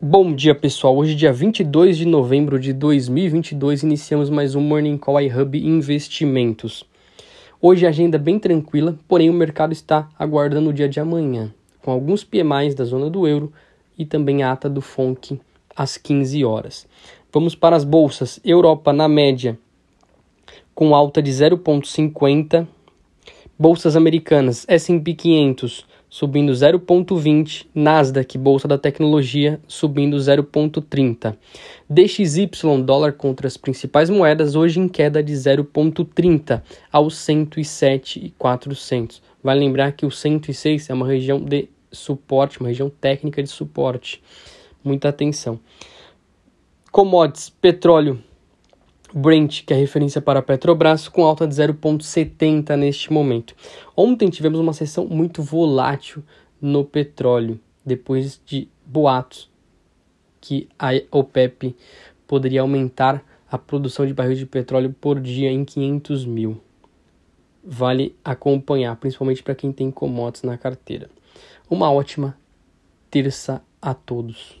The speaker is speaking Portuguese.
Bom dia, pessoal. Hoje, dia 22 de novembro de 2022, iniciamos mais um Morning Call iHub Investimentos. Hoje, agenda bem tranquila, porém o mercado está aguardando o dia de amanhã, com alguns PMIs da zona do euro e também a ata do FONC às 15 horas. Vamos para as bolsas. Europa, na média, com alta de 0,50. Bolsas americanas, S&P 500 subindo 0,20, Nasdaq, bolsa da tecnologia, subindo 0,30. DXY, dólar contra as principais moedas, hoje em queda de 0,30 aos 107,400. Vale lembrar que o 106 é uma região de suporte, uma região técnica de suporte. Muita atenção. Commodities, petróleo, Brent, que é referência para a Petrobras, com alta de 0,70 neste momento. Ontem tivemos uma sessão muito volátil no petróleo, depois de boatos que a OPEP poderia aumentar a produção de barril de petróleo por dia em 500 mil. Vale acompanhar, principalmente para quem tem commodities na carteira. Uma ótima terça a todos.